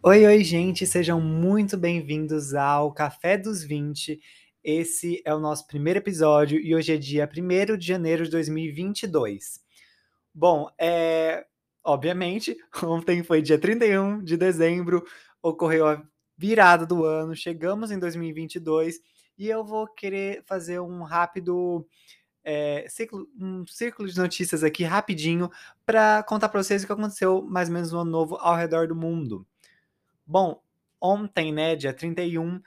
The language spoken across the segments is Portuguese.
Oi, oi, gente, sejam muito bem-vindos ao Café dos 20. Esse é o nosso primeiro episódio e hoje é dia 1 de janeiro de 2022. Bom, é, obviamente, ontem foi dia 31 de dezembro, ocorreu a virada do ano, chegamos em 2022 e eu vou querer fazer um rápido é, ciclo, um círculo de notícias aqui rapidinho para contar para vocês o que aconteceu mais ou menos no ano novo ao redor do mundo. Bom, ontem, né, dia 31, uh,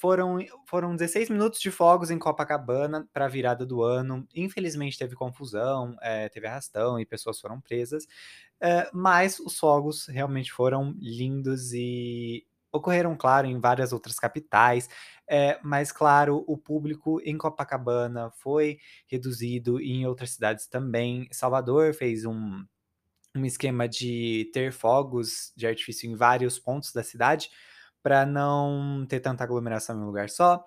foram, foram 16 minutos de fogos em Copacabana para a virada do ano. Infelizmente teve confusão, é, teve arrastão e pessoas foram presas, uh, mas os fogos realmente foram lindos e ocorreram, claro, em várias outras capitais, é, mas, claro, o público em Copacabana foi reduzido e em outras cidades também. Salvador fez um um esquema de ter fogos de artifício em vários pontos da cidade, para não ter tanta aglomeração em um lugar só.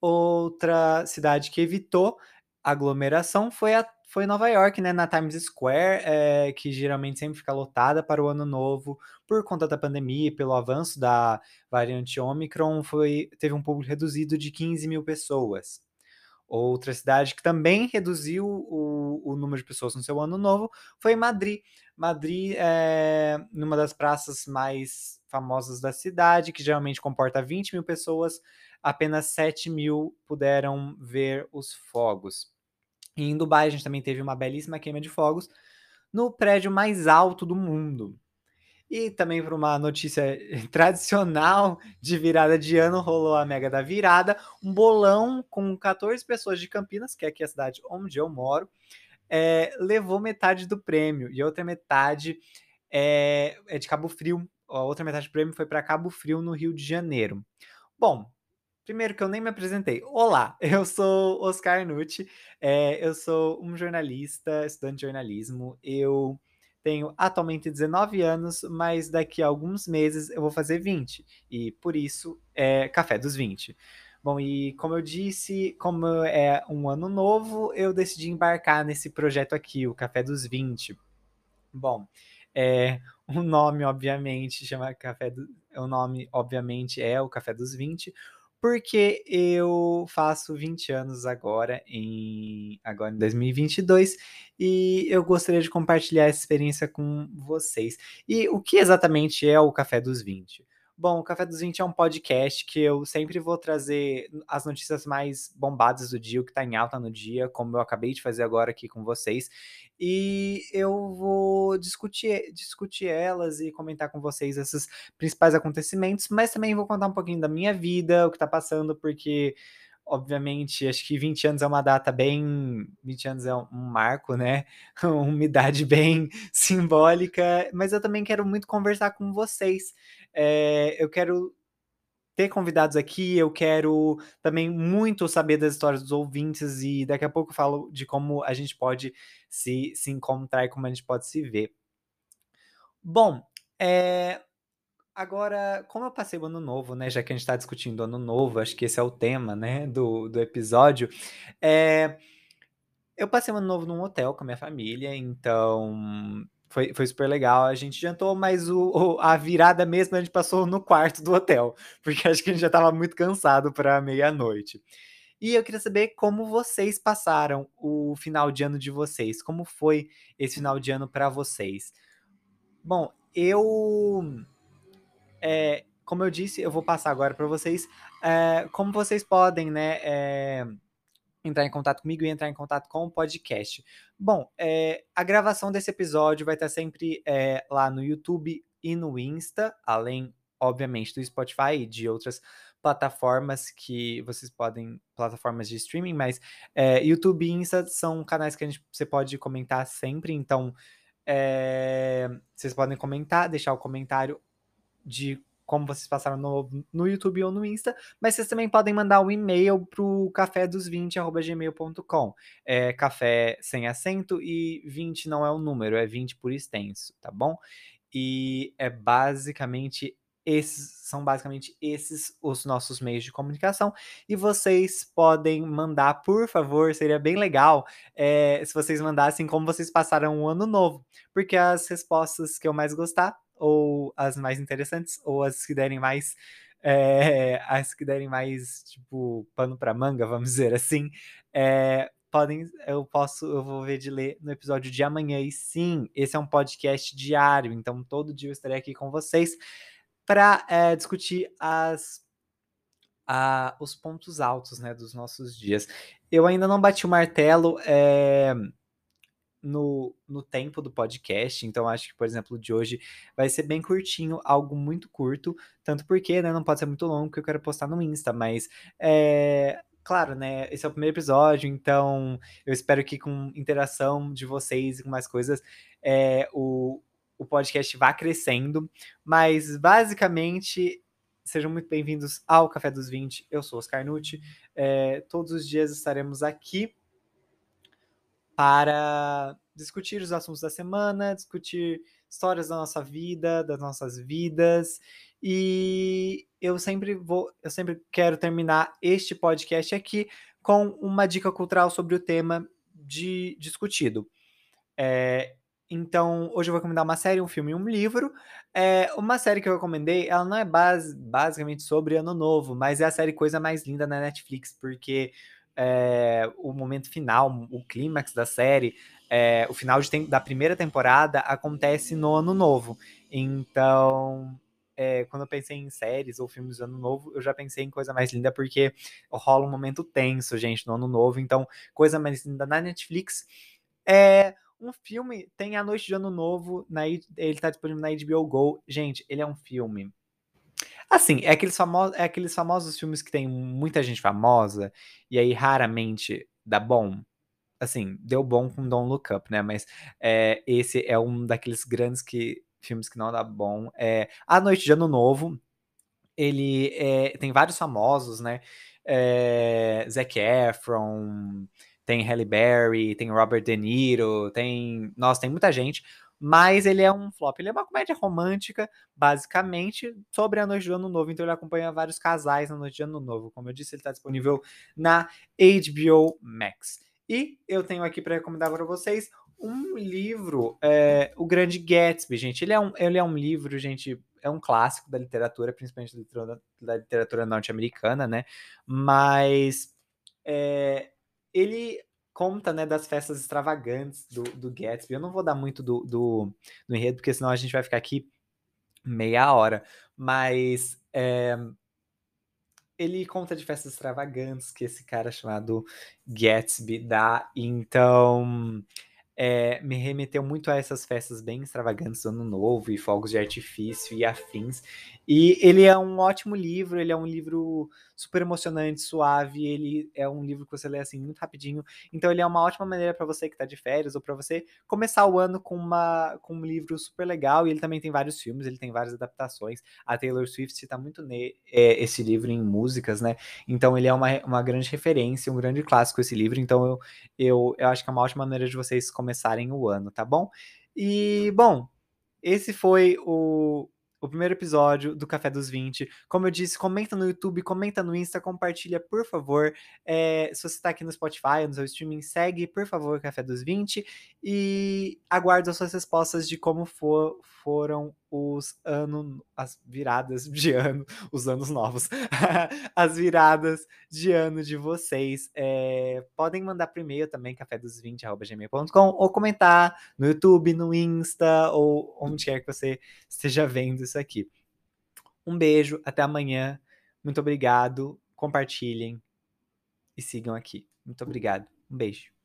Outra cidade que evitou aglomeração foi a foi Nova York, né, na Times Square, é, que geralmente sempre fica lotada para o ano novo, por conta da pandemia e pelo avanço da variante Omicron, foi, teve um público reduzido de 15 mil pessoas. Outra cidade que também reduziu o, o número de pessoas no seu ano novo foi Madrid. Madrid é numa das praças mais famosas da cidade, que geralmente comporta 20 mil pessoas, apenas 7 mil puderam ver os fogos. E em Dubai a gente também teve uma belíssima queima de fogos no prédio mais alto do mundo. E também para uma notícia tradicional de virada de ano, rolou a Mega da Virada, um bolão com 14 pessoas de Campinas, que é aqui a cidade onde eu moro, é, levou metade do prêmio e a outra metade é, é de Cabo Frio. A outra metade do prêmio foi para Cabo Frio, no Rio de Janeiro. Bom, primeiro que eu nem me apresentei. Olá, eu sou Oscar Nucci, é, eu sou um jornalista, estudante de jornalismo. Eu tenho atualmente 19 anos, mas daqui a alguns meses eu vou fazer 20. E por isso é Café dos 20. Bom, e como eu disse, como é um ano novo, eu decidi embarcar nesse projeto aqui, o Café dos 20. Bom, é, o nome, obviamente, chama Café do. O nome, obviamente, é o Café dos 20, porque eu faço 20 anos agora em agora em 2022 e eu gostaria de compartilhar essa experiência com vocês. E o que exatamente é o Café dos 20? Bom, o Café dos 20 é um podcast que eu sempre vou trazer as notícias mais bombadas do dia, o que está em alta no dia, como eu acabei de fazer agora aqui com vocês. E eu vou discutir, discutir elas e comentar com vocês esses principais acontecimentos, mas também vou contar um pouquinho da minha vida, o que está passando, porque obviamente, acho que 20 anos é uma data bem. 20 anos é um marco, né? Uma idade bem simbólica, mas eu também quero muito conversar com vocês. É, eu quero ter convidados aqui, eu quero também muito saber das histórias dos ouvintes e daqui a pouco eu falo de como a gente pode se, se encontrar e como a gente pode se ver. Bom, é, agora, como eu passei o ano novo, né, já que a gente está discutindo ano novo, acho que esse é o tema, né, do, do episódio, é, eu passei o ano novo num hotel com a minha família, então foi, foi super legal. A gente jantou, mas o, a virada mesmo a gente passou no quarto do hotel, porque acho que a gente já estava muito cansado para meia-noite. E eu queria saber como vocês passaram o final de ano de vocês. Como foi esse final de ano para vocês? Bom, eu. É, como eu disse, eu vou passar agora para vocês é, como vocês podem, né? É, entrar em contato comigo e entrar em contato com o podcast. Bom, é, a gravação desse episódio vai estar sempre é, lá no YouTube e no Insta, além, obviamente, do Spotify e de outras plataformas que vocês podem, plataformas de streaming, mas é, YouTube e Insta são canais que a gente, você pode comentar sempre, então é, vocês podem comentar, deixar o comentário de como vocês passaram no, no YouTube ou no Insta, mas vocês também podem mandar um e-mail pro café220@gmail.com. É café sem acento e 20 não é o um número, é 20 por extenso, tá bom? E é basicamente esses são basicamente esses os nossos meios de comunicação e vocês podem mandar, por favor, seria bem legal é, se vocês mandassem como vocês passaram o ano novo, porque as respostas que eu mais gostar ou as mais interessantes, ou as que derem mais. É, as que derem mais, tipo, pano pra manga, vamos dizer assim. É, podem, eu posso, eu vou ver de ler no episódio de amanhã. E sim, esse é um podcast diário, então todo dia eu estarei aqui com vocês para é, discutir as a, os pontos altos né, dos nossos dias. Eu ainda não bati o martelo é, no, no tempo do podcast, então acho que, por exemplo, de hoje vai ser bem curtinho, algo muito curto, tanto porque né, não pode ser muito longo, que eu quero postar no Insta, mas é, claro, né? Esse é o primeiro episódio, então eu espero que com interação de vocês e com mais coisas, é, o, o podcast vá crescendo. Mas basicamente Sejam muito bem-vindos ao Café dos 20. Eu sou Oscar Nucci. É, todos os dias estaremos aqui para discutir os assuntos da semana, discutir histórias da nossa vida, das nossas vidas. E eu sempre vou, eu sempre quero terminar este podcast aqui com uma dica cultural sobre o tema de discutido. É, então, hoje eu vou recomendar uma série, um filme e um livro. É, uma série que eu recomendei, ela não é base, basicamente sobre Ano Novo, mas é a série Coisa Mais Linda na Netflix, porque é, o momento final, o clímax da série, é, o final de, da primeira temporada acontece no Ano Novo. Então, é, quando eu pensei em séries ou filmes do Ano Novo, eu já pensei em Coisa Mais Linda, porque rola um momento tenso, gente, no Ano Novo. Então, Coisa Mais Linda na Netflix. É um filme tem A Noite de Ano Novo, na, ele tá disponível na HBO Go. Gente, ele é um filme. Assim, é aqueles, famosos, é aqueles famosos filmes que tem muita gente famosa, e aí raramente dá bom. Assim, deu bom com Don't Look Up, né? Mas é, esse é um daqueles grandes que, filmes que não dá bom. É A Noite de Ano Novo. Ele é, tem vários famosos, né? É, Zac Efron, tem Halle Berry, tem Robert De Niro, tem. Nossa, tem muita gente. Mas ele é um flop. Ele é uma comédia romântica, basicamente, sobre a noite de ano novo. Então ele acompanha vários casais na noite de ano novo. Como eu disse, ele está disponível na HBO Max. E eu tenho aqui para recomendar para vocês um livro, é, O Grande Gatsby, gente. Ele é, um, ele é um livro, gente, é um clássico da literatura, principalmente da literatura, norte-americana, né? Mas é, ele conta, né, das festas extravagantes do, do Gatsby. Eu não vou dar muito do, do, do enredo, porque senão a gente vai ficar aqui meia hora. Mas é, ele conta de festas extravagantes que esse cara chamado Gatsby dá. Então, é, me remeteu muito a essas festas bem extravagantes do Ano Novo e fogos de artifício e afins. E ele é um ótimo livro, ele é um livro super emocionante, suave, ele é um livro que você lê assim muito rapidinho. Então ele é uma ótima maneira para você que está de férias ou para você começar o ano com uma com um livro super legal. E ele também tem vários filmes, ele tem várias adaptações. A Taylor Swift cita muito ne, é, esse livro em músicas, né? Então ele é uma, uma grande referência, um grande clássico esse livro. Então eu, eu, eu acho que é uma ótima maneira de vocês começarem o ano, tá bom? E bom, esse foi o, o primeiro episódio do Café dos 20. Como eu disse, comenta no YouTube, comenta no Insta, compartilha, por favor. É, se você está aqui no Spotify, no seu streaming, segue, por favor, Café dos 20. E aguardo as suas respostas de como for, foram os anos, as viradas de ano, os anos novos, as viradas de ano de vocês. É, podem mandar por e-mail também, cafédos20.gmail.com, ou comentar no YouTube, no Insta, ou onde quer que você esteja vendo isso aqui. Um beijo, até amanhã. Muito obrigado. Compartilhem e sigam aqui. Muito obrigado. Um beijo.